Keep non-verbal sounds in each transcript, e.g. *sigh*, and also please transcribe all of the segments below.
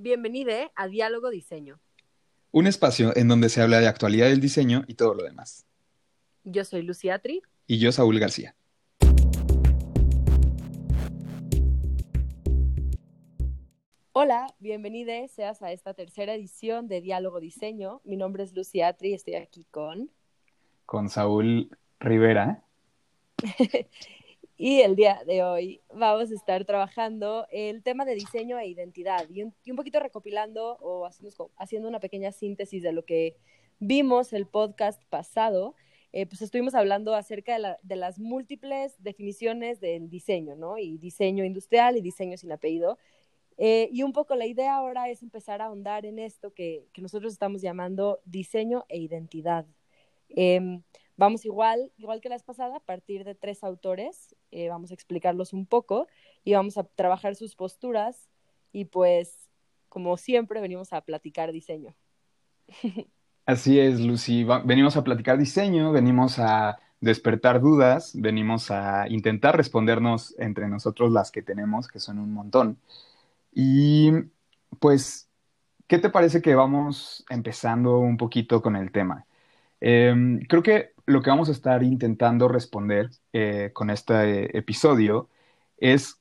Bienvenido a Diálogo Diseño. Un espacio en donde se habla de actualidad del diseño y todo lo demás. Yo soy Lucía Tri. Y yo, Saúl García. Hola, bienvenido seas a esta tercera edición de Diálogo Diseño. Mi nombre es Lucía Tri y estoy aquí con... Con Saúl Rivera. *laughs* Y el día de hoy vamos a estar trabajando el tema de diseño e identidad y un, poquito recopilando o haciendo, haciendo, una pequeña síntesis de lo que vimos el podcast pasado. Eh, pues estuvimos hablando acerca de, de, las múltiples definiciones del diseño, ¿no? Y diseño industrial y diseño sin apellido. Eh, y un poco la idea ahora es empezar a ahondar en esto que, que nosotros estamos llamando diseño e identidad. Eh, Vamos igual, igual que la vez pasada, a partir de tres autores, eh, vamos a explicarlos un poco y vamos a trabajar sus posturas y pues, como siempre, venimos a platicar diseño. *laughs* Así es, Lucy. venimos a platicar diseño, venimos a despertar dudas, venimos a intentar respondernos entre nosotros las que tenemos, que son un montón. Y pues, ¿qué te parece que vamos empezando un poquito con el tema? Em, creo que lo que vamos a estar intentando responder eh, con este episodio es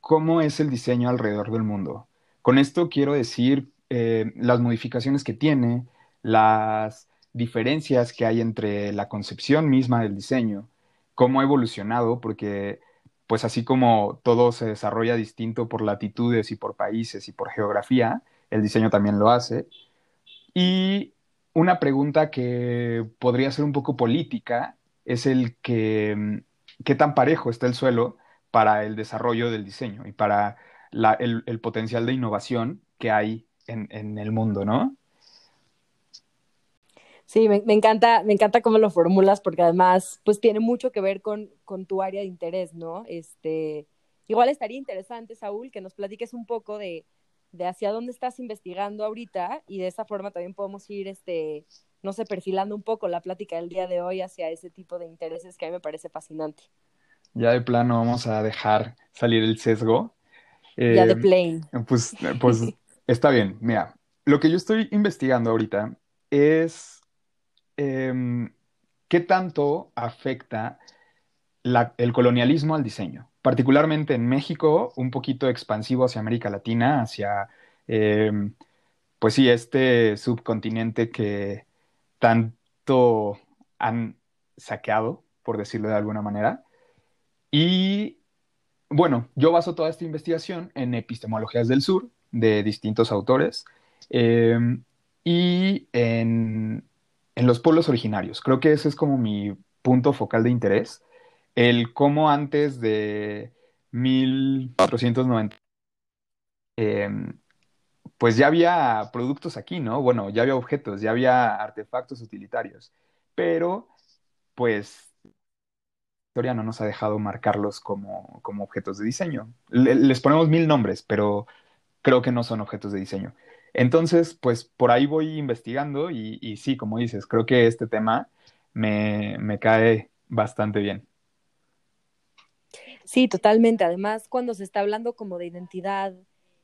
cómo es el diseño alrededor del mundo. Con esto quiero decir eh, las modificaciones que tiene, las diferencias que hay entre la concepción misma del diseño, cómo ha evolucionado, porque pues así como todo se desarrolla distinto por latitudes y por países y por geografía, el diseño también lo hace. Y una pregunta que podría ser un poco política es el que mm, qué tan parejo está el suelo para el desarrollo del diseño y para el, potencial de innovación que hay en, el mundo, ¿no? Sí, me, encanta, me encanta cómo lo formulas porque además pues tiene mucho que ver con, con tu área de interés, ¿no? Este, igual estaría interesante, Saúl, que nos platiques un poco de, de hacia dónde estás investigando ahorita y de esa forma también podemos ir, este, no sé, perfilando un poco la plática del día de hoy hacia ese tipo de intereses que a mí me parece fascinante. Ya de plano vamos a dejar salir el sesgo. ya de em, plane. Pues, pues *laughs* está bien, mira, lo que yo estoy investigando ahorita es em, qué tanto afecta el colonialismo al diseño particularmente en México, un poquito expansivo hacia América Latina, hacia, em, pues sí, este subcontinente que tanto han saqueado, por decirlo de alguna manera. Y bueno, yo baso toda esta investigación en epistemologías del sur de distintos autores em, y en, en los pueblos originarios. Creo que ese es como mi punto focal de interés el cómo antes de 1490, em, pues ya había productos aquí, ¿no? Bueno, ya había objetos, ya había artefactos utilitarios, pero pues la historia no nos ha dejado marcarlos como, como objetos de diseño. les ponemos mil nombres, pero creo que no son objetos de diseño. Entonces, pues por ahí voy investigando y, y sí, como dices, creo que este tema me, me cae bastante bien. Sí, totalmente. Además, cuando se está hablando como de identidad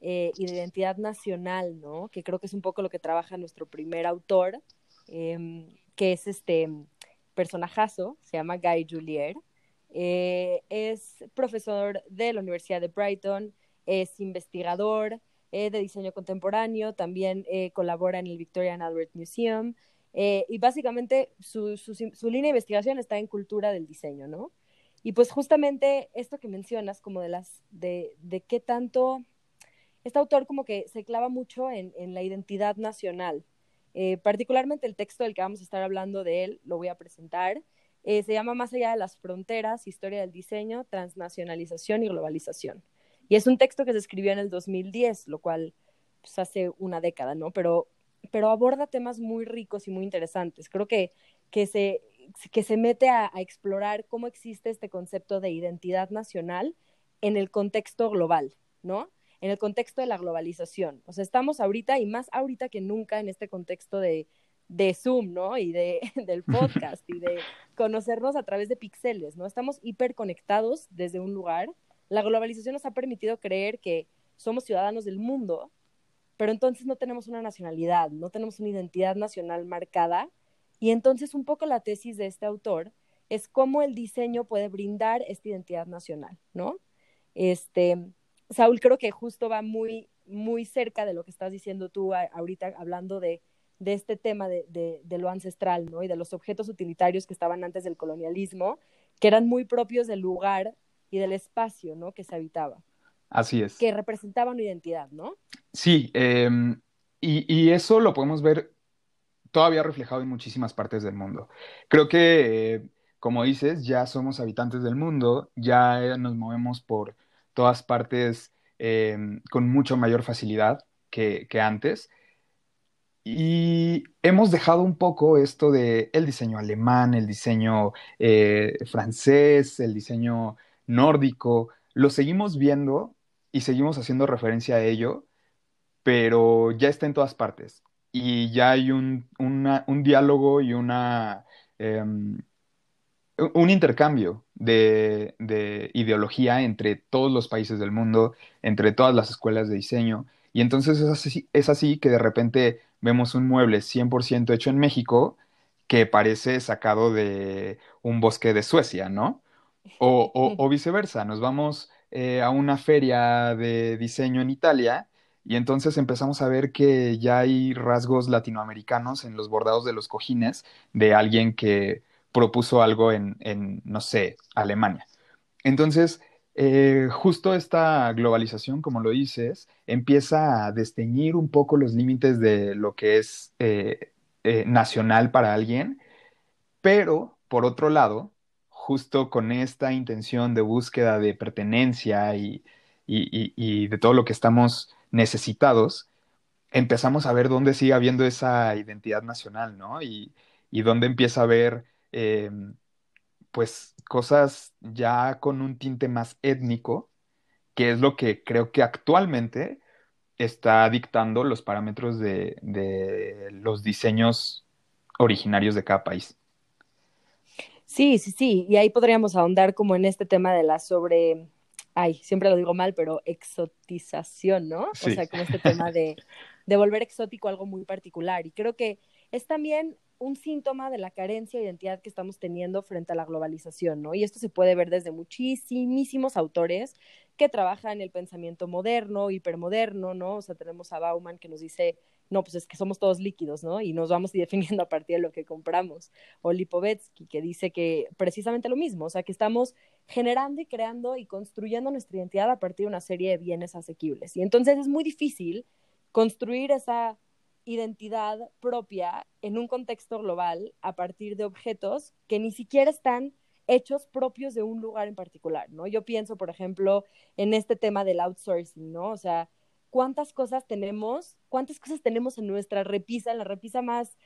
eh, y de identidad nacional, ¿no? Que creo que es un poco lo que trabaja nuestro primer autor, em, que es este personajazo, se llama Guy Julier. Eh, es profesor de la Universidad de Brighton, es investigador eh, de diseño contemporáneo, también colabora en el Victoria and Albert Museum. y básicamente su, su línea de investigación está en cultura del diseño, ¿no? Y pues justamente esto que mencionas, como de las, de, de qué tanto, este autor como que se clava mucho en, en la identidad nacional. Eh, particularmente el texto del que vamos a estar hablando de él, lo voy a presentar. Eh, se llama Más allá de las fronteras, historia del diseño, transnacionalización y globalización. Y es un texto que se escribió en el 2010, lo cual pues, hace una década, ¿no? Pero, pero aborda temas muy ricos y muy interesantes. Creo que, que se que se mete a, explorar cómo existe este concepto de identidad nacional en el contexto global, ¿no? En el contexto de la globalización. O sea, estamos ahorita y más ahorita que nunca en este contexto de, de Zoom, ¿no? Y de, *laughs* del podcast y de conocernos a través de píxeles, ¿no? Estamos hiperconectados desde un lugar. La globalización nos ha permitido creer que somos ciudadanos del mundo pero entonces no tenemos una nacionalidad, no tenemos una identidad nacional marcada. Y entonces un poco la tesis de este autor es cómo el diseño puede brindar esta identidad nacional, ¿no? Este, Saúl, creo que justo va muy, muy cerca de lo que estás diciendo tú ahorita hablando de, de este tema de, de, de, lo ancestral, ¿no? Y de los objetos utilitarios que estaban antes del colonialismo, que eran muy propios del lugar y del espacio, ¿no? Que se habitaba. Así es. Que representaban una identidad, ¿no? Sí, eh, y, y, eso lo podemos ver todavía reflejado en muchísimas partes del mundo. Creo que, eh, como dices, ya somos habitantes del mundo, ya nos movemos por todas partes eh, con mucho mayor facilidad que, que, antes. Y hemos dejado un poco esto de el diseño alemán, el diseño eh, francés, el diseño nórdico. Lo seguimos viendo y seguimos haciendo referencia a ello, pero ya está en todas partes. Y ya hay un, una, un diálogo y una, eh, un intercambio de, de, ideología entre todos los países del mundo, entre todas las escuelas de diseño. Y entonces es así, es así que de repente vemos un mueble 100% hecho en México que parece sacado de un bosque de Suecia, ¿no? O, o, *laughs* o viceversa, nos vamos eh, a una feria de diseño en Italia y entonces empezamos a ver que ya hay rasgos latinoamericanos en los bordados de los cojines de alguien que propuso algo en, en no sé, Alemania. Entonces, eh, justo esta globalización, como lo dices, empieza a desteñir un poco los límites de lo que es eh, eh, nacional para alguien, pero por otro lado, justo con esta intención de búsqueda de pertenencia y, y, y, de todo lo que estamos necesitados, empezamos a ver dónde sigue habiendo esa identidad nacional, ¿no? Y, y dónde empieza a haber eh, pues cosas ya con un tinte más étnico, que es lo que creo que actualmente está dictando los parámetros de, de los diseños originarios de cada país. Sí, sí, sí, y ahí podríamos ahondar como en este tema de la sobre, ay, siempre lo digo mal, pero exotización, ¿no? Sí. O sea, como este tema de, de volver exótico algo muy particular. Y creo que es también un síntoma de la carencia de identidad que estamos teniendo frente a la globalización, ¿no? Y esto se puede ver desde muchísimos autores que trabajan el pensamiento moderno, hipermoderno, ¿no? O sea, tenemos a Bauman que nos dice, no, pues es que somos todos líquidos, ¿no? Y nos vamos *laughs* definiendo a partir de lo que compramos. O Lipovetsky, que dice que precisamente lo mismo, o sea, que estamos generando y creando y construyendo nuestra identidad a partir de una serie de bienes asequibles. Y entonces es muy difícil construir esa identidad propia en un contexto global a partir de objetos que ni siquiera están hechos propios de un lugar en particular, ¿no? Yo pienso, por ejemplo, en este tema del outsourcing, ¿no? O sea, ¿cuántas cosas tenemos, cuántas cosas tenemos en nuestra repisa, en la repisa más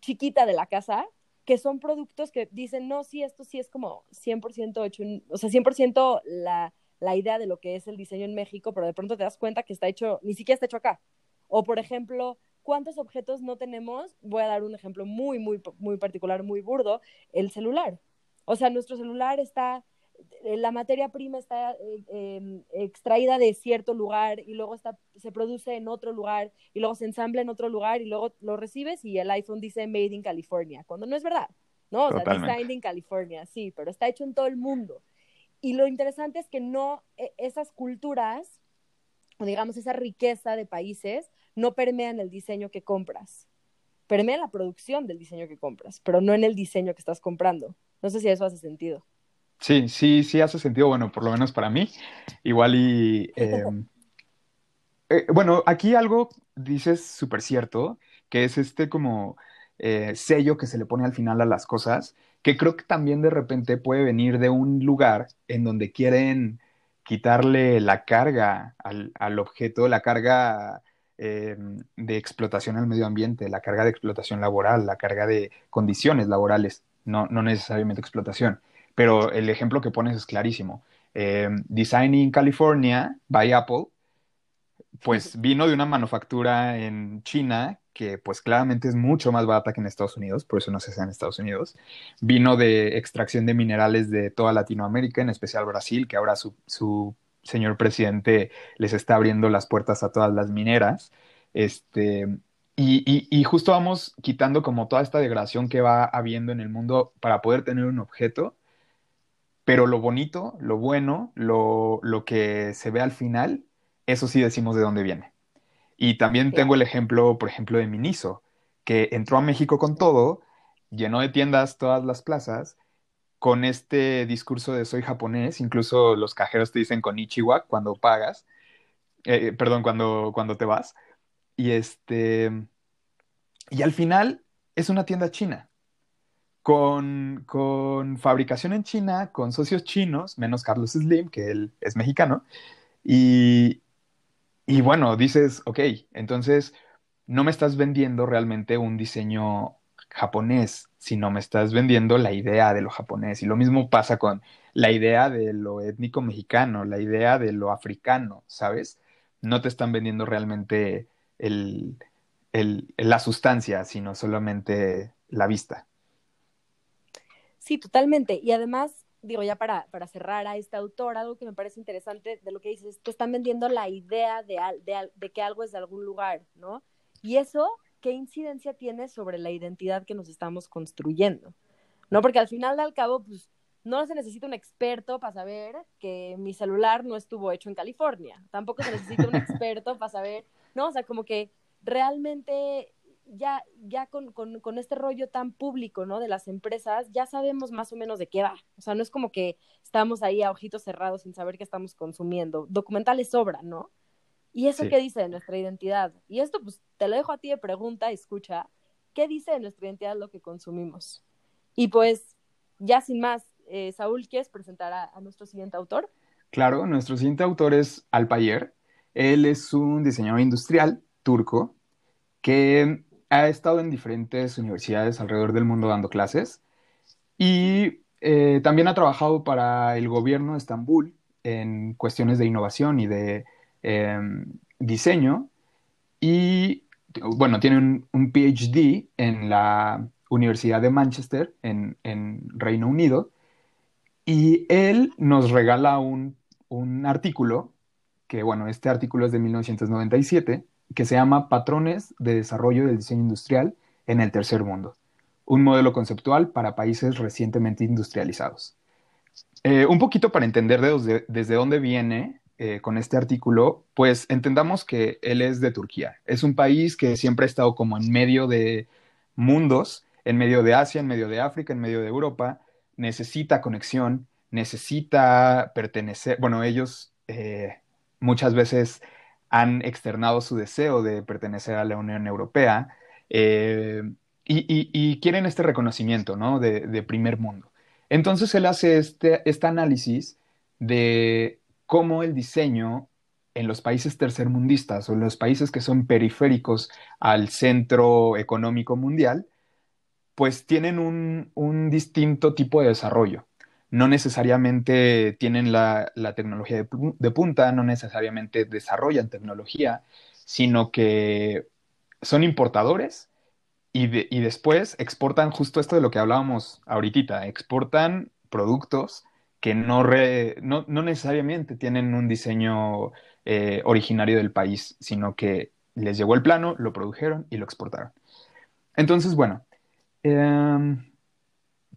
chiquita de la casa, que son productos que dicen, no, sí, esto sí es como 100% hecho, o sea, 100% la, la idea de lo que es el diseño en México, pero de pronto te das cuenta que está hecho, ni siquiera está hecho acá. O, por ejemplo, ¿cuántos objetos no tenemos? Voy a dar un ejemplo muy, muy, muy particular, muy burdo, el celular. O sea, nuestro celular está, la materia prima está eh, eh, extraída de cierto lugar y luego está, se produce en otro lugar y luego se ensambla en otro lugar y luego lo recibes y el iPhone dice Made in California, cuando no es verdad. No, o sea, designed in California, sí, pero está hecho en todo el mundo. Y lo interesante es que no, e, esas culturas, o digamos, esa riqueza de países, no permea en el diseño que compras. Permea en la producción del diseño que compras, pero no en el diseño que estás comprando. No sé si eso hace sentido. Sí, sí, sí hace sentido, bueno, por lo menos para mí. Igual y... Eh, eh, bueno, aquí algo dices súper cierto, que es este como eh, sello que se le pone al final a las cosas, que creo que también de repente puede venir de un lugar en donde quieren quitarle la carga al, al objeto, la carga eh, de explotación al medio ambiente, la carga de explotación laboral, la carga de condiciones laborales, no, no necesariamente explotación. Pero el ejemplo que pones es clarísimo. Eh, Designing California by Apple, pues vino de una manufactura en China que pues claramente es mucho más barata que en Estados Unidos, por eso no se hace en Estados Unidos. Vino de extracción de minerales de toda Latinoamérica, en especial Brasil, que ahora su, su señor presidente les está abriendo las puertas a todas las mineras. Este, y, y, justo vamos quitando como toda esta degradación que va habiendo en el mundo para poder tener un objeto, pero lo bonito, lo bueno, lo, lo que se ve al final, eso sí decimos de dónde viene. Y también tengo el ejemplo, por ejemplo, de Miniso, que entró a México con todo, llenó de tiendas todas las plazas, con este discurso de soy japonés, incluso los cajeros te dicen con Ichiwa cuando pagas, eh, perdón, cuando, cuando te vas. Y este, y al final es una tienda china, con, fabricación en China, con socios chinos, menos Carlos Slim, que él es mexicano, y, bueno, dices, ok, entonces no me estás vendiendo realmente un diseño japonés, sino me estás vendiendo la idea de lo japonés. Y lo mismo pasa con la idea de lo étnico mexicano, la idea de lo africano, ¿sabes? No te están vendiendo realmente la sustancia, sino solamente la vista. Sí, totalmente. Y además, digo, ya para, para cerrar a este autor, algo que me parece interesante de lo que dices, te están vendiendo la idea de, de, que algo es de algún lugar, ¿no? Y eso, ¿qué incidencia tiene sobre la identidad que nos estamos construyendo? ¿No? Porque al final, al cabo, pues no se necesita un experto para saber que mi celular no estuvo hecho en California. Tampoco se necesita un *laughs* experto para saber, ¿no? O sea, como que realmente ya, ya con, con, este rollo tan público, ¿no? De las empresas, ya sabemos más o menos de qué va. O sea, no es como que estamos ahí a ojitos cerrados sin saber qué estamos consumiendo. Documentales sobran, ¿no? ¿Y eso qué dice de nuestra identidad? Y esto, pues, te lo dejo a ti de pregunta, escucha. ¿Qué dice de nuestra identidad lo que consumimos? Y pues, ya sin más, eh, Saúl, ¿quieres presentar a, a, nuestro siguiente autor? Claro, nuestro siguiente autor es Alpayer. Él es un diseñador industrial turco que ha estado en diferentes universidades alrededor del mundo dando clases y eh, también ha trabajado para el gobierno de Estambul en cuestiones de innovación y de em, diseño y bueno, tiene un, PhD en la Universidad de Manchester en, Reino Unido y él nos regala un, un artículo que bueno, este artículo es de 1997 que se llama Patrones de Desarrollo del Diseño Industrial en el Tercer Mundo, un modelo conceptual para países recientemente industrializados. Eh, un poquito para entender desde dónde viene eh, con este artículo, pues entendamos que él es de Turquía. Es un país que siempre ha estado como en medio de mundos, en medio de Asia, en medio de África, en medio de Europa, necesita conexión, necesita pertenecer, bueno, ellos eh, muchas veces han externado su deseo de pertenecer a la Unión Europea eh, y, quieren este reconocimiento ¿no? de, primer mundo. Entonces él hace este, este análisis de cómo el diseño en los países tercermundistas o en los países que son periféricos al centro económico mundial, pues tienen un distinto tipo de desarrollo no necesariamente tienen la, tecnología de, punta, no necesariamente desarrollan tecnología, sino que son importadores y, después exportan justo esto de lo que hablábamos ahorita, exportan productos que no, no, necesariamente tienen un diseño eh, originario del país, sino que les llegó el plano, lo produjeron y lo exportaron. Entonces, bueno, em,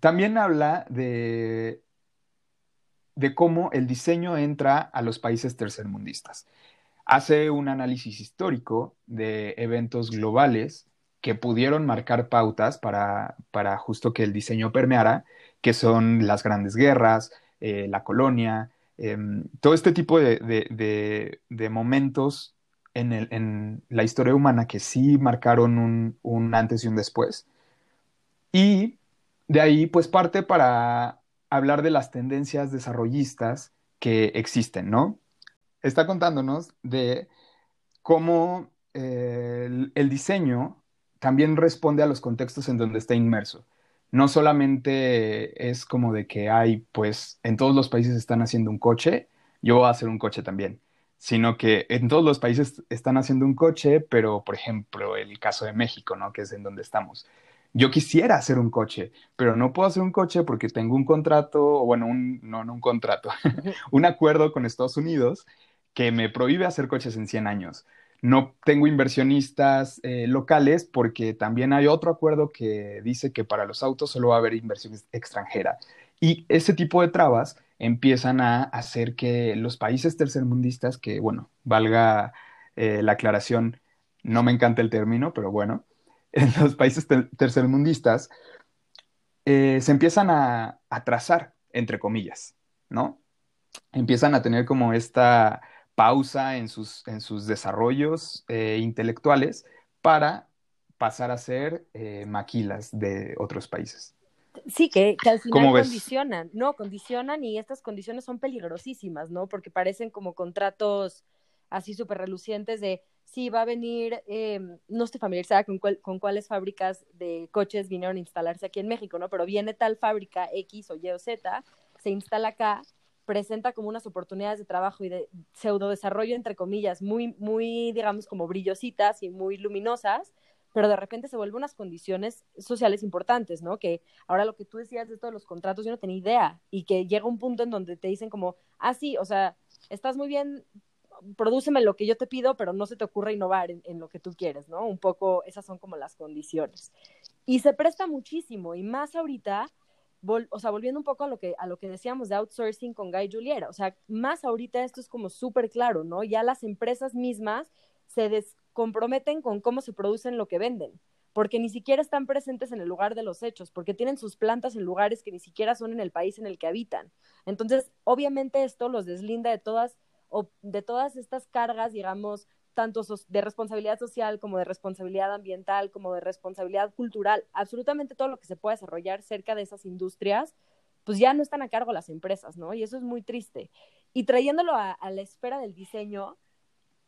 también habla de de cómo el diseño entra a los países tercermundistas. Hace un análisis histórico de eventos globales que pudieron marcar pautas para, justo que el diseño permeara, que son las grandes guerras, eh, la colonia, em, todo este tipo de, momentos en, la historia humana que sí marcaron un, un antes y un después. Y de ahí pues parte para hablar de las tendencias desarrollistas que existen, ¿no? Está contándonos de cómo eh, el, diseño también responde a los contextos en donde está inmerso. No solamente es como de que hay, pues, en todos los países están haciendo un coche, yo voy a hacer un coche también, sino que en todos los países están haciendo un coche, pero, por ejemplo, el caso de México, ¿no? Que es en donde estamos yo quisiera hacer un coche, pero no puedo hacer un coche porque tengo un contrato, o bueno, un, no, no un contrato, *laughs* un acuerdo con Estados Unidos que me prohíbe hacer coches en 100 años. no tengo inversionistas eh, locales porque también hay otro acuerdo que dice que para los autos solo va a haber inversión extranjera. Y ese tipo de trabas empiezan a hacer que los países tercermundistas, que bueno, valga eh, la aclaración, no me encanta el término, pero bueno, en los países tercermundistas eh, se empiezan a atrasar, entre comillas, ¿no? Empiezan a tener como esta pausa en sus, en sus desarrollos eh, intelectuales para pasar a ser eh, maquilas de otros países. Sí, que, al final condicionan, no, condicionan y estas condiciones son peligrosísimas, ¿no? Porque parecen como contratos así súper relucientes de sí, va a venir, eh, no estoy familiarizada con, con cuáles fábricas de coches vinieron a instalarse aquí en México, ¿no? Pero viene tal fábrica X o Y o Z, se instala acá, presenta como unas oportunidades de trabajo y de pseudo desarrollo, entre comillas, muy, muy, digamos, como brillositas y muy luminosas, pero de repente se vuelven unas condiciones sociales importantes, ¿no? Que ahora lo que tú decías de todos los contratos, yo no tenía idea, y que llega un punto en donde te dicen como, ah, sí, o sea, estás muy bien, prodúceme lo que yo te pido, pero no se te ocurre innovar en, lo que tú quieres, ¿no? Un poco, esas son como las condiciones. Y se presta muchísimo, y más ahorita, o sea, volviendo un poco a lo, que, a lo que decíamos de outsourcing con Guy Juliera, o sea, más ahorita esto es como súper claro, ¿no? Ya las empresas mismas se descomprometen con cómo se producen lo que venden, porque ni siquiera están presentes en el lugar de los hechos, porque tienen sus plantas en lugares que ni siquiera son en el país en el que habitan. Entonces, obviamente esto los deslinda de todas o de todas estas cargas, digamos, tanto de responsabilidad social como de responsabilidad ambiental, como de responsabilidad cultural, absolutamente todo lo que se pueda desarrollar cerca de esas industrias, pues ya no están a cargo las empresas, ¿no? Y eso es muy triste. Y trayéndolo a, la esfera del diseño,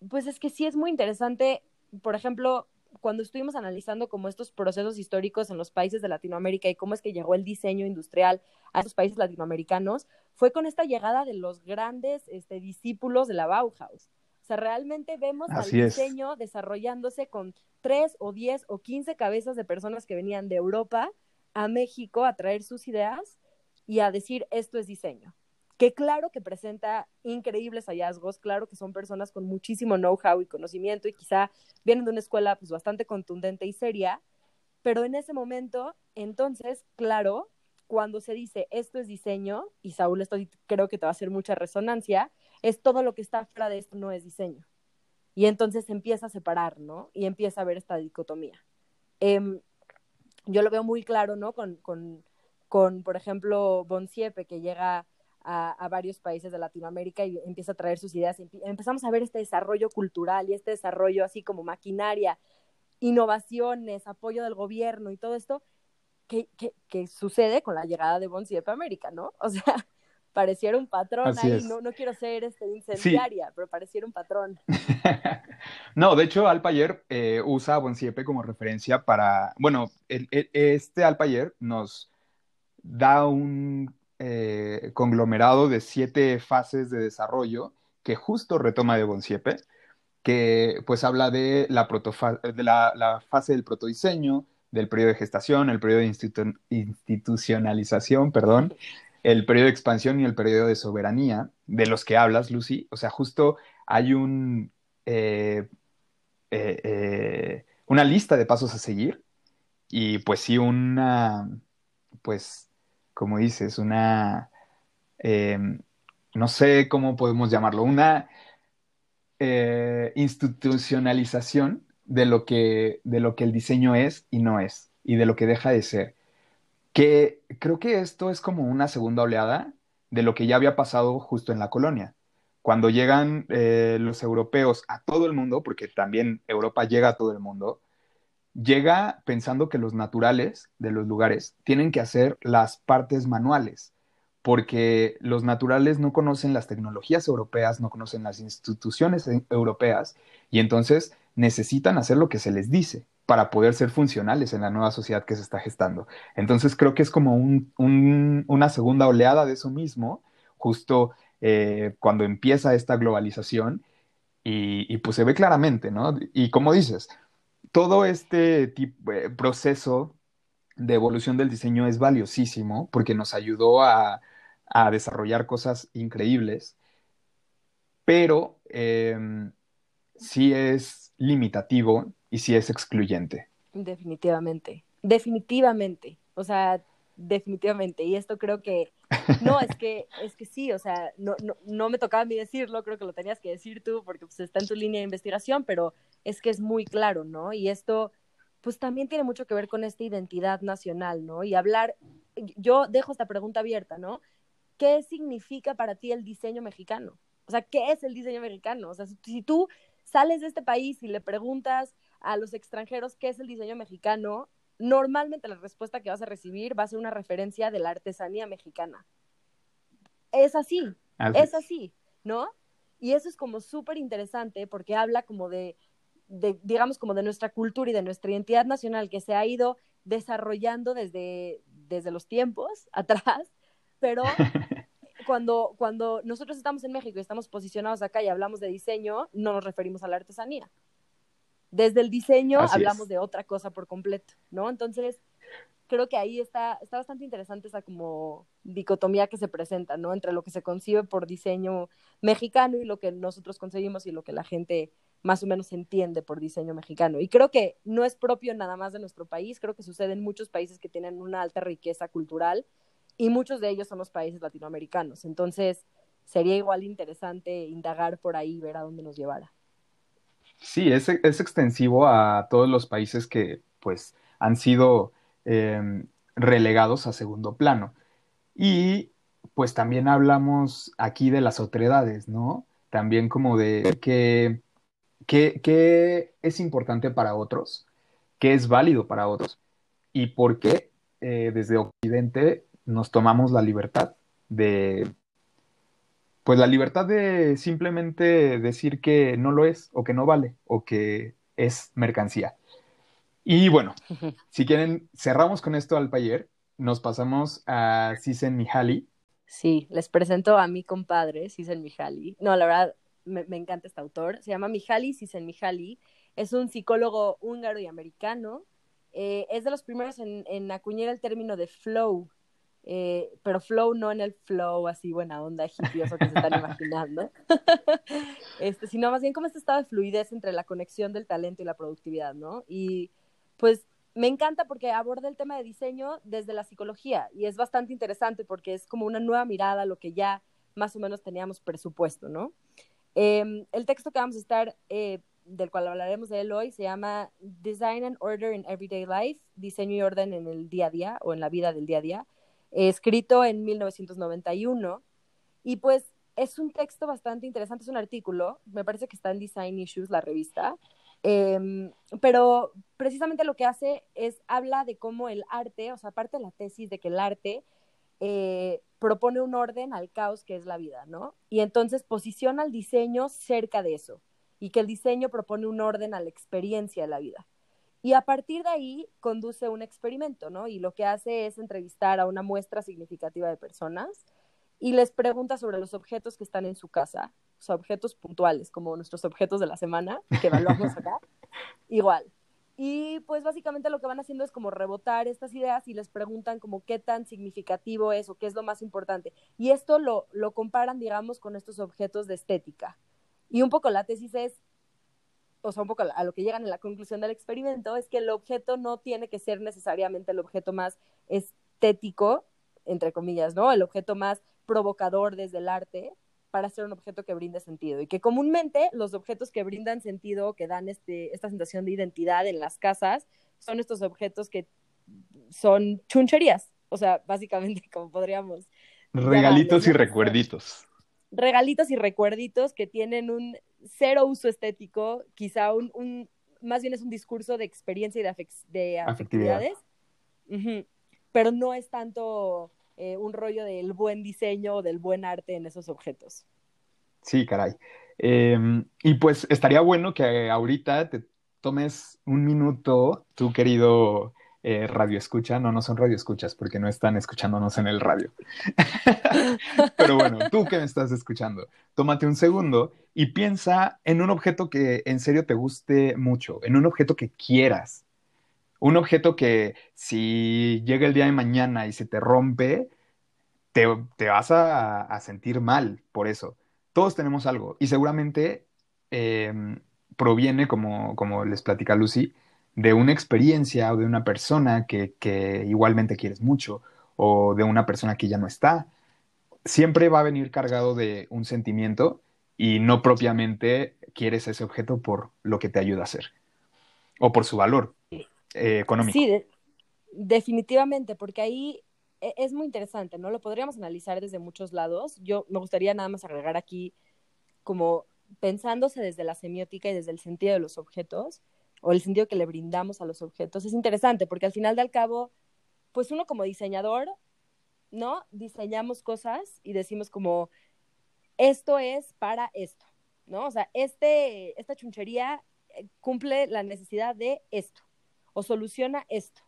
pues es que sí es muy interesante, por ejemplo, cuando estuvimos analizando como estos procesos históricos en los países de Latinoamérica y cómo es que llegó el diseño industrial a esos países latinoamericanos, fue con esta llegada de los grandes este, discípulos de la Bauhaus. O sea, realmente vemos al diseño desarrollándose con tres o diez o quince cabezas de personas que venían de Europa a México a traer sus ideas y a decir esto es diseño que claro que presenta increíbles hallazgos, claro que son personas con muchísimo know-how y conocimiento y quizá vienen de una escuela pues bastante contundente y seria, pero en ese momento, entonces, claro, cuando se dice esto es diseño, y Saúl, esto creo que te va a hacer mucha resonancia, es todo lo que está fuera de esto no es diseño. Y entonces empieza a separar, ¿no? Y empieza a ver esta dicotomía. Em, yo lo veo muy claro, ¿no? Con, con, con por ejemplo, Bonsiepe, que llega a, varios países de Latinoamérica y empieza a traer sus ideas. empezamos a ver este desarrollo cultural y este desarrollo así como maquinaria, innovaciones, apoyo del gobierno y todo esto que, que, sucede con la llegada de Bonsiepe a América, ¿no? *laughs* O sea, pareciera un patrón ahí, no, no, quiero ser este, incendiaria, pero pareciera un patrón. *laughs* no, de hecho, Alpayer eh, usa a Bonsiepe como referencia para, bueno, este Alpayer nos da un eh, conglomerado de siete fases de desarrollo que justo retoma de Bonsiepe, que pues habla de la, la, fase del protodiseño, del periodo de gestación, el periodo de institucionalización, perdón, el periodo de expansión y el periodo de soberanía, de los que hablas, Lucy. O sea, justo hay un, eh, eh, una lista de pasos a seguir y pues sí una, pues como dices, una, em, no sé cómo podemos llamarlo, una eh, institucionalización de lo, que, de lo que el diseño es y no es, y de lo que deja de ser. Que creo que esto es como una segunda oleada de lo que ya había pasado justo en la colonia. Cuando llegan eh, los europeos a todo el mundo, porque también Europa llega a todo el mundo, llega pensando que los naturales de los lugares tienen que hacer las partes manuales, porque los naturales no conocen las tecnologías europeas, no conocen las instituciones europeas, y entonces necesitan hacer lo que se les dice para poder ser funcionales en la nueva sociedad que se está gestando. Entonces creo que es como una segunda oleada de eso mismo, justo eh, cuando empieza esta globalización, y, y pues se ve claramente, ¿no? Y como dices, todo este tipo, eh, proceso de evolución del diseño es valiosísimo porque nos ayudó a, desarrollar cosas increíbles, pero em, sí es limitativo y si es excluyente. Definitivamente, definitivamente. O sea, definitivamente. Y esto creo que, *laughs* no, es que, es que sí, o sea, no, no, no me tocaba a mí decirlo, creo que lo tenías que decir tú porque pues, está en tu línea de investigación, pero es que es muy claro, ¿no? Y esto, pues también tiene mucho que ver con esta identidad nacional, ¿no? Y hablar, yo dejo esta pregunta abierta, ¿no? ¿Qué significa para ti el diseño mexicano? O sea, ¿qué es el diseño mexicano? O sea, si tú sales de este país y le preguntas a los extranjeros qué es el diseño mexicano, normalmente la respuesta que vas a recibir va a ser una referencia de la artesanía mexicana. Es así, es así, ¿no? Y eso es como súper interesante porque habla como de, de, digamos, como de nuestra cultura y de nuestra identidad nacional que se ha ido desarrollando desde, desde los tiempos *laughs* atrás, pero *laughs* cuando, cuando nosotros estamos en México y estamos posicionados acá y hablamos de diseño, no nos referimos a la artesanía. Desde el diseño hablamos de otra cosa por completo, ¿no? Entonces, creo que ahí está, está bastante interesante esa como dicotomía que se presenta, ¿no? Entre lo que se concibe por diseño mexicano y lo que nosotros concebimos y lo que la gente más o menos entiende por diseño mexicano. Y creo que no es propio nada más de nuestro país, creo que sucede en muchos países que tienen una alta riqueza cultural y muchos de ellos son los países latinoamericanos. Entonces, sería igual interesante indagar por ahí, ver a dónde nos llevara. Sí, es, extensivo a todos los países que pues han sido em, relegados a segundo plano. Y pues también hablamos aquí de las otredades, ¿no? También como de qué, qué, es importante para otros, qué es válido para otros y por qué eh, desde Occidente nos tomamos la libertad de pues la libertad de simplemente decir que no lo es o que no vale o que es mercancía. Y bueno, si quieren, cerramos con esto al taller, nos pasamos a Sisen Mihaly. Sí, les presento a mi compadre, Sisen Mihaly. No, la verdad, me, encanta este autor. Se llama Mihaly Sisen Mihaly. Es un psicólogo húngaro y americano. Eh, es de los primeros en, en acuñar el término de flow, eh, pero flow no en el flow así buena onda hipioso que se están *laughs* imaginando, *laughs* este, sino más bien como este estado de fluidez entre la conexión del talento y la productividad, ¿no? Y pues me encanta porque aborda el tema de diseño desde la psicología y es bastante interesante porque es como una nueva mirada a lo que ya más o menos teníamos presupuesto, ¿no? Em, el texto que vamos a estar, eh, del cual hablaremos de él hoy, se llama Design and Order in Everyday Life, diseño y orden en el día a día o en la vida del día a día escrito en 1991. Y pues es un texto bastante interesante, es un artículo, me parece que está en Design Issues, la revista, em, pero precisamente lo que hace es habla de cómo el arte, o sea, aparte de la tesis de que el arte eh, propone un orden al caos que es la vida, ¿no? Y entonces posiciona el diseño cerca de eso, y que el diseño propone un orden a la experiencia de la vida. Y a partir de ahí conduce un experimento, ¿no? Y lo que hace es entrevistar a una muestra significativa de personas y les pregunta sobre los objetos que están en su casa, o sea, objetos puntuales, como nuestros objetos de la semana, que *laughs* evaluamos acá, igual. Y pues básicamente lo que van haciendo es como rebotar estas ideas y les preguntan como qué tan significativo es o qué es lo más importante. Y esto lo, lo comparan, digamos, con estos objetos de estética. Y un poco la tesis es, o sea, un poco a lo que llegan en la conclusión del experimento, es que el objeto no tiene que ser necesariamente el objeto más estético, entre comillas, ¿no? El objeto más provocador desde el arte para ser un objeto que brinde sentido. Y que comúnmente los objetos que brindan sentido, que dan este, esta sensación de identidad en las casas, son estos objetos que son chuncherías. O sea, básicamente, *laughs* como podríamos. Regalitos y recuerditos. Regalitos y recuerditos que tienen un cero uso estético, quizá un, un más bien es un discurso de experiencia y de, de afectividades, pero no es tanto eh, un rollo del buen diseño o del buen arte en esos objetos. Sí, caray. Em, y pues estaría bueno que ahorita te tomes un minuto, tu querido eh, radio escucha, no, no son radio escuchas porque no están escuchándonos en el radio. *laughs* Pero bueno, tú que me estás escuchando, tómate un segundo y piensa en un objeto que en serio te guste mucho, en un objeto que quieras. Un objeto que si llega el día de mañana y se te rompe, te, vas a, sentir mal por eso. Todos tenemos algo y seguramente em, proviene, como, como les platica Lucy, de una experiencia o de una persona que, que igualmente quieres mucho o de una persona que ya no está, siempre va a venir cargado de un sentimiento y no propiamente quieres ese objeto por lo que te ayuda a hacer o por su valor eh, económico. Sí, definitivamente, porque ahí e, es muy interesante, ¿no? Lo podríamos analizar desde muchos lados. Yo me gustaría nada más agregar aquí como pensándose desde la semiótica y desde el sentido de los objetos o el sentido que le brindamos a los objetos. Es interesante porque al final del cabo, pues uno como diseñador, ¿no? Diseñamos cosas y decimos como, esto es para esto, ¿no? O sea, este, esta chunchería eh, cumple la necesidad de esto o soluciona esto.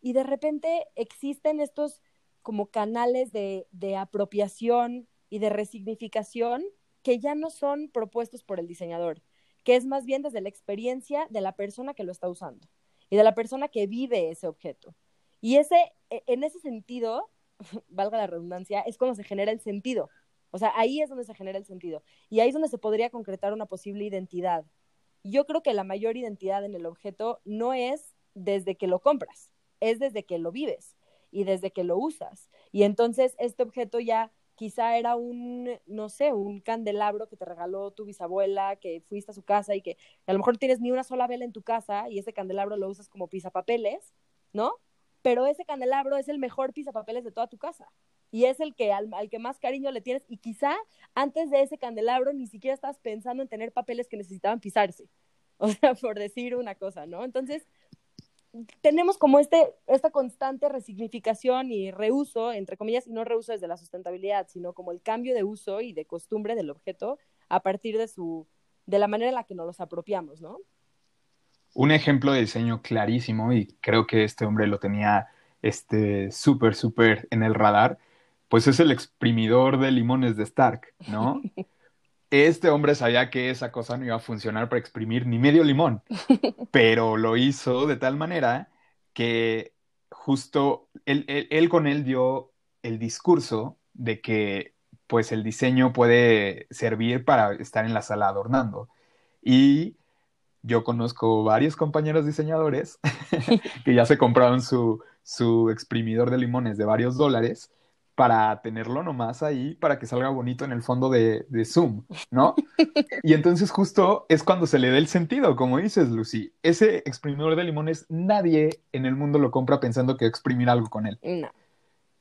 Y de repente existen estos como canales de, de apropiación y de resignificación que ya no son propuestos por el diseñador, que es más bien desde la experiencia de la persona que lo está usando y de la persona que vive ese objeto. Y ese, e, en ese sentido, *laughs* valga la redundancia, es cuando se genera el sentido. O sea, ahí es donde se genera el sentido. Y ahí es donde se podría concretar una posible identidad. Yo creo que la mayor identidad en el objeto no es desde que lo compras, es desde que lo vives y desde que lo usas. Y entonces este objeto ya quizá era un, no sé, un candelabro que te regaló tu bisabuela, que fuiste a su casa y que a lo mejor tienes ni una sola vela en tu casa y ese candelabro lo usas como pisapapeles, ¿no? Pero ese candelabro es el mejor pisapapeles de toda tu casa y es el que al, que más cariño le tienes y quizá antes de ese candelabro ni siquiera estabas pensando en tener papeles que necesitaban pisarse, *laughs* o sea, por decir una cosa, ¿no? Entonces, tenemos como este, esta constante resignificación y reuso, entre comillas, y no reuso desde la sustentabilidad, sino como el cambio de uso y de costumbre del objeto a partir de su, de la manera en la que nos los apropiamos, ¿no? Un ejemplo de diseño clarísimo, y creo que este hombre lo tenía este súper, súper en el radar, pues es el exprimidor de limones de Stark, ¿no? *laughs* Este hombre sabía que esa cosa no iba a funcionar para exprimir ni medio limón, *laughs* pero lo hizo de tal manera que justo él, con él dio el discurso de que pues el diseño puede servir para estar en la sala adornando. Y yo conozco varios compañeros diseñadores *laughs* que ya se compraron su, su exprimidor de limones de varios dólares para tenerlo nomás ahí, para que salga bonito en el fondo de, Zoom, ¿no? *laughs* Y entonces justo es cuando se le da el sentido, como dices, Lucy. Ese exprimidor de limones, nadie en el mundo lo compra pensando que exprimir algo con él. No.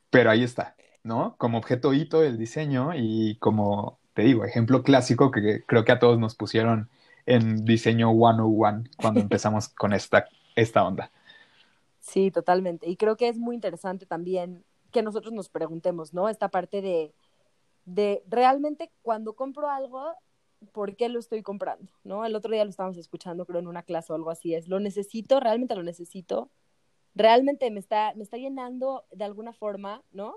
Pero ahí está, ¿no? Como objeto hito del diseño y como, te digo, ejemplo clásico que creo que a todos nos pusieron en diseño 101 cuando *laughs* empezamos con esta, esta onda. Sí, totalmente. Y creo que es muy interesante también que nosotros nos preguntemos, ¿no? Esta parte de, de realmente cuando compro algo, ¿por qué lo estoy comprando? ¿No? El otro día lo estábamos escuchando, creo, en una clase o algo así, es, ¿lo necesito? ¿Realmente lo necesito? ¿Realmente me está, me está llenando de alguna forma, ¿no?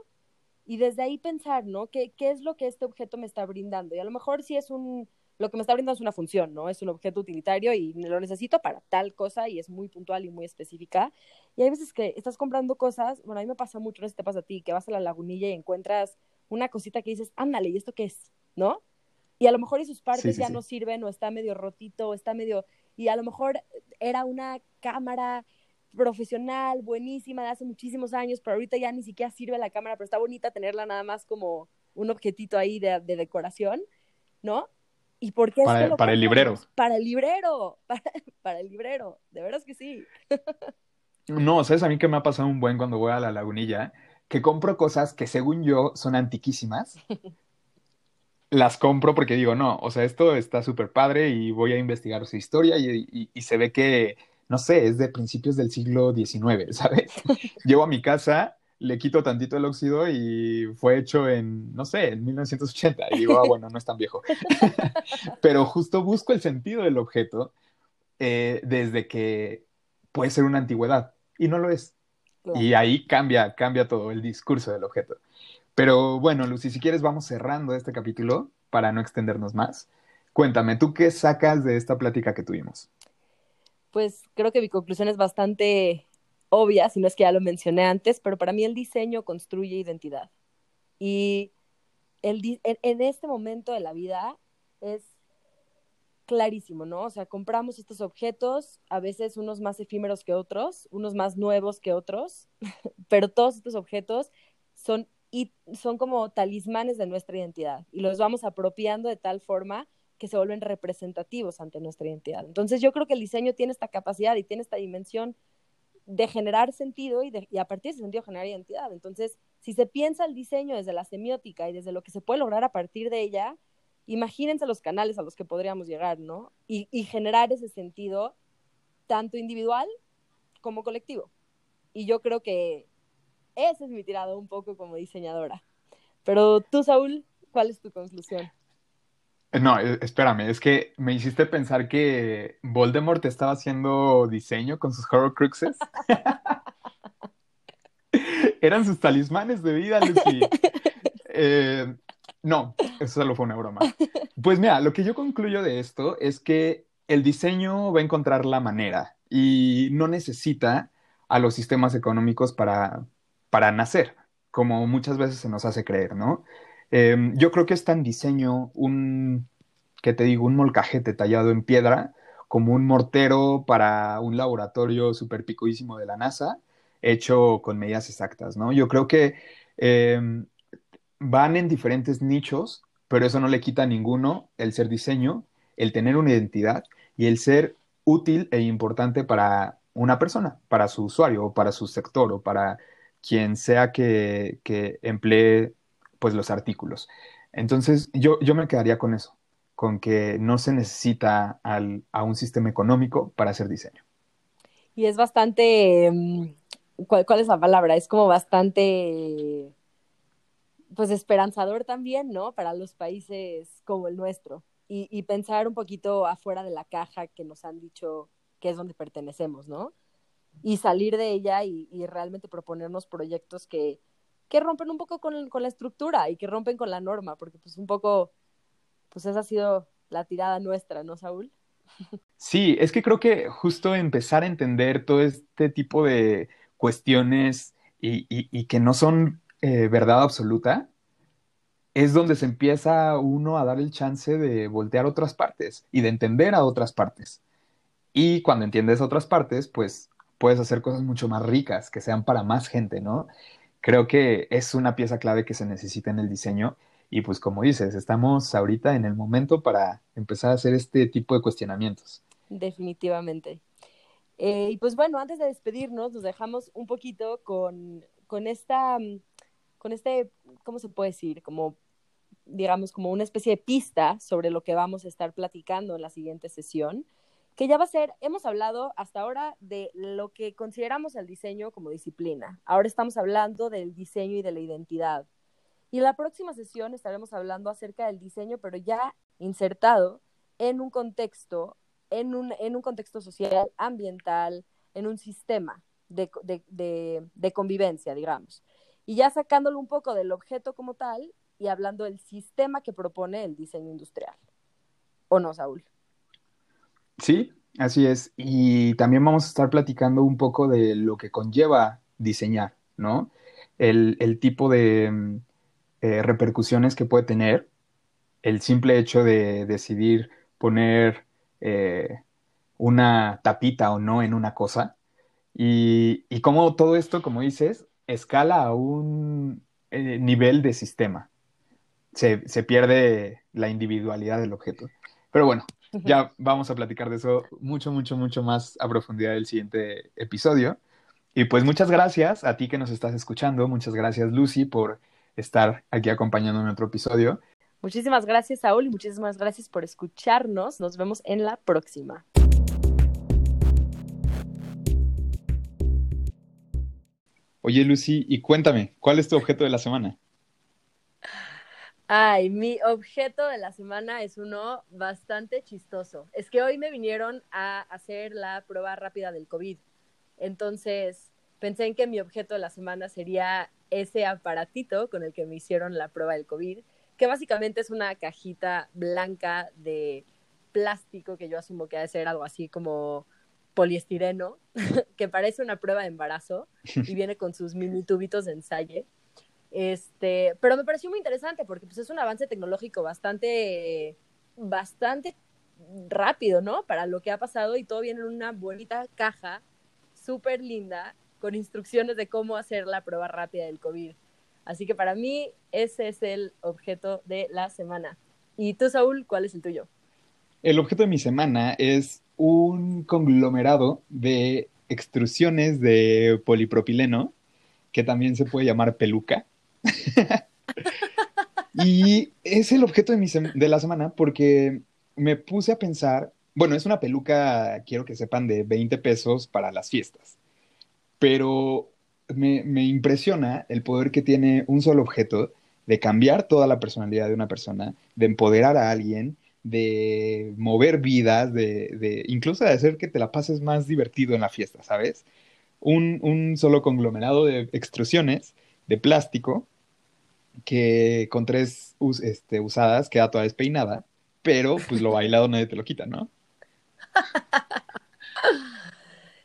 Y desde ahí pensar, ¿no? ¿Qué, ¿Qué es lo que este objeto me está brindando? Y a lo mejor si es un, lo que me está brindando es una función, ¿no? Es un objeto utilitario y lo necesito para tal cosa y es muy puntual y muy específica. Y hay veces que estás comprando cosas, bueno, a mí me pasa mucho, no sé si te pasa a ti, que vas a la lagunilla y encuentras una cosita que dices, ándale, ¿y esto qué es? ¿No? Y a lo mejor y sus partes ya no sirven o está medio rotito o está medio... Y a lo mejor era una cámara profesional, buenísima, de hace muchísimos años, pero ahorita ya ni siquiera sirve la cámara, pero está bonita tenerla nada más como un objetito ahí de, de decoración, ¿no? ¿Y por qué para, para el librero. Para el librero, *laughs* para, el librero, de veras que sí. no, ¿sabes a mí que me ha pasado un buen cuando voy a la lagunilla? Que compro cosas que según yo son antiquísimas. *laughs* las compro porque digo, no, o sea, esto está súper padre y voy a investigar su historia y, y, se ve que, no sé, es de principios del siglo XIX, ¿sabes? *laughs* Llevo a mi casa le quito tantito el óxido y fue hecho en, no sé, en 1980. Y digo, ah, *laughs* bueno, no es tan viejo. *laughs* Pero justo busco el sentido del objeto eh, desde que puede ser una antigüedad y no lo es. Y ahí cambia, cambia todo el discurso del objeto. Pero bueno, Lucy, si quieres vamos cerrando este capítulo para no extendernos más. Cuéntame, ¿tú qué sacas de esta plática que tuvimos? Pues creo que mi conclusión es bastante obvia, si no es que ya lo mencioné antes, pero para mí el diseño construye identidad. Y el, en, este momento de la vida es clarísimo, ¿no? O sea, compramos estos objetos, a veces unos más efímeros que otros, unos más nuevos que otros, *laughs* pero todos estos objetos son, y son como talismanes de nuestra identidad y los vamos apropiando de tal forma que se vuelven representativos ante nuestra identidad. Entonces yo creo que el diseño tiene esta capacidad y tiene esta dimensión de generar sentido y, de, a partir de ese sentido generar identidad. Entonces, si se piensa el diseño desde la semiótica y desde lo que se puede lograr a partir de ella, imagínense los canales a los que podríamos llegar, ¿no? Y, y generar ese sentido tanto individual como colectivo. Y yo creo que ese es mi tirado un poco como diseñadora. Pero tú, Saúl, ¿cuál es tu conclusión? No, e, espérame, es que me hiciste pensar que Voldemort estaba haciendo diseño con sus Horrocruxes. *laughs* Eran sus talismanes de vida, Lucy. Eh, no, eso solo fue una broma. Pues mira, lo que yo concluyo de esto es que el diseño va a encontrar la manera y no necesita a los sistemas económicos para, para nacer, como muchas veces se nos hace creer, ¿no? Eh, yo creo que es tan diseño un, que te digo, un molcajete tallado en piedra, como un mortero para un laboratorio super picudísimo de la NASA, hecho con medidas exactas, ¿no? Yo creo que eh, van en diferentes nichos, pero eso no le quita a ninguno el ser diseño, el tener una identidad y el ser útil e importante para una persona, para su usuario o para su sector o para quien sea que emplee pues los artículos. Entonces yo, yo me quedaría con eso, con que no se necesita al, a un sistema económico para hacer diseño. Y es bastante, mm, ¿cuál, ¿cuál, es la palabra? Es como bastante pues esperanzador también, ¿no? Para los países como el nuestro. Y, pensar un poquito afuera de la caja que nos han dicho que es donde pertenecemos, ¿no? Y salir de ella y realmente proponernos proyectos que, que rompen un poco con, con, la estructura y que rompen con la norma, porque pues un poco, pues esa ha sido la tirada nuestra, ¿no, Saúl? Sí, es que creo que justo empezar a entender todo este tipo de cuestiones y, y, que no son eh, verdad absoluta, es donde se empieza uno a dar el chance de voltear otras partes y de entender a otras partes. Y cuando entiendes otras partes, pues puedes hacer cosas mucho más ricas, que sean para más gente, ¿no? Creo que es una pieza clave que se necesita en el diseño y pues como dices, estamos ahorita en el momento para empezar a hacer este tipo de cuestionamientos. Definitivamente. Eh, y pues bueno, antes de despedirnos, nos dejamos un poquito con, con esta con este, ¿cómo se puede decir? Como, digamos, como una especie de pista sobre lo que vamos a estar platicando en la siguiente sesión, que ya va a ser, hemos hablado hasta ahora de lo que consideramos el diseño como disciplina. Ahora estamos hablando del diseño y de la identidad. Y en la próxima sesión estaremos hablando acerca del diseño, pero ya insertado en un contexto, en un, en un contexto social, ambiental, en un sistema de, de, de, de convivencia, digamos y ya sacándolo un poco del objeto como tal y hablando del sistema que propone el diseño industrial. ¿O no, Saúl? Sí, así es. Y también vamos a estar platicando un poco de lo que conlleva diseñar, ¿no? El, tipo de mm, eh, repercusiones que puede tener el simple hecho de decidir poner eh, una tapita o no en una cosa. Y, cómo todo esto, como dices, escala a un eh, nivel de sistema. Se, pierde la individualidad del objeto. Pero bueno, *laughs* ya vamos a platicar de eso mucho, mucho, mucho más a profundidad del siguiente episodio. Y pues muchas gracias a ti que nos estás escuchando. Muchas gracias, Lucy, por estar aquí acompañándome en otro episodio. Muchísimas gracias, Saúl, y muchísimas gracias por escucharnos. Nos vemos en la próxima. Oye, Lucy, y cuéntame, ¿cuál es tu objeto de la semana? Ay, mi objeto de la semana es uno bastante chistoso. Es que hoy me vinieron a hacer la prueba rápida del COVID. Entonces, pensé en que mi objeto de la semana sería ese aparatito con el que me hicieron la prueba del COVID, que básicamente es una cajita blanca de plástico que yo asumo que ha de ser algo así como poliestireno *laughs* que parece una prueba de embarazo y *laughs* viene con sus mini tubitos de ensayo. Este, pero me pareció muy interesante porque pues, es un avance tecnológico bastante, bastante rápido, ¿no? Para lo que ha pasado y todo viene en una bonita caja, súper linda, con instrucciones de cómo hacer la prueba rápida del COVID. Así que para mí ese es el objeto de la semana. ¿Y tú, Saúl, cuál es el tuyo? El objeto de mi semana es un conglomerado de extrusiones de polipropileno, que también se puede llamar peluca. *laughs* y es el objeto de, mi de la semana porque me puse a pensar, bueno, es una peluca, quiero que sepan, de 20 pesos para las fiestas, pero me, me impresiona el poder que tiene un solo objeto de cambiar toda la personalidad de una persona, de empoderar a alguien, de mover vidas, de, de, incluso de hacer que te la pases más divertido en la fiesta, ¿sabes? Un, un solo conglomerado de extrusiones de plástico que con tres este, usadas queda toda despeinada, pero pues lo bailado nadie te lo quita, ¿no? *laughs*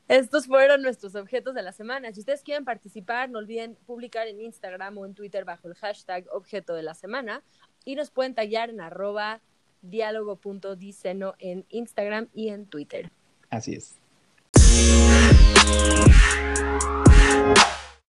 Estos fueron nuestros objetos de la semana. Si ustedes quieren participar, no olviden publicar en Instagram o en Twitter bajo el hashtag objeto de la semana y nos pueden tallar en arroba diálogo.diceno en Instagram y en Twitter. Así es.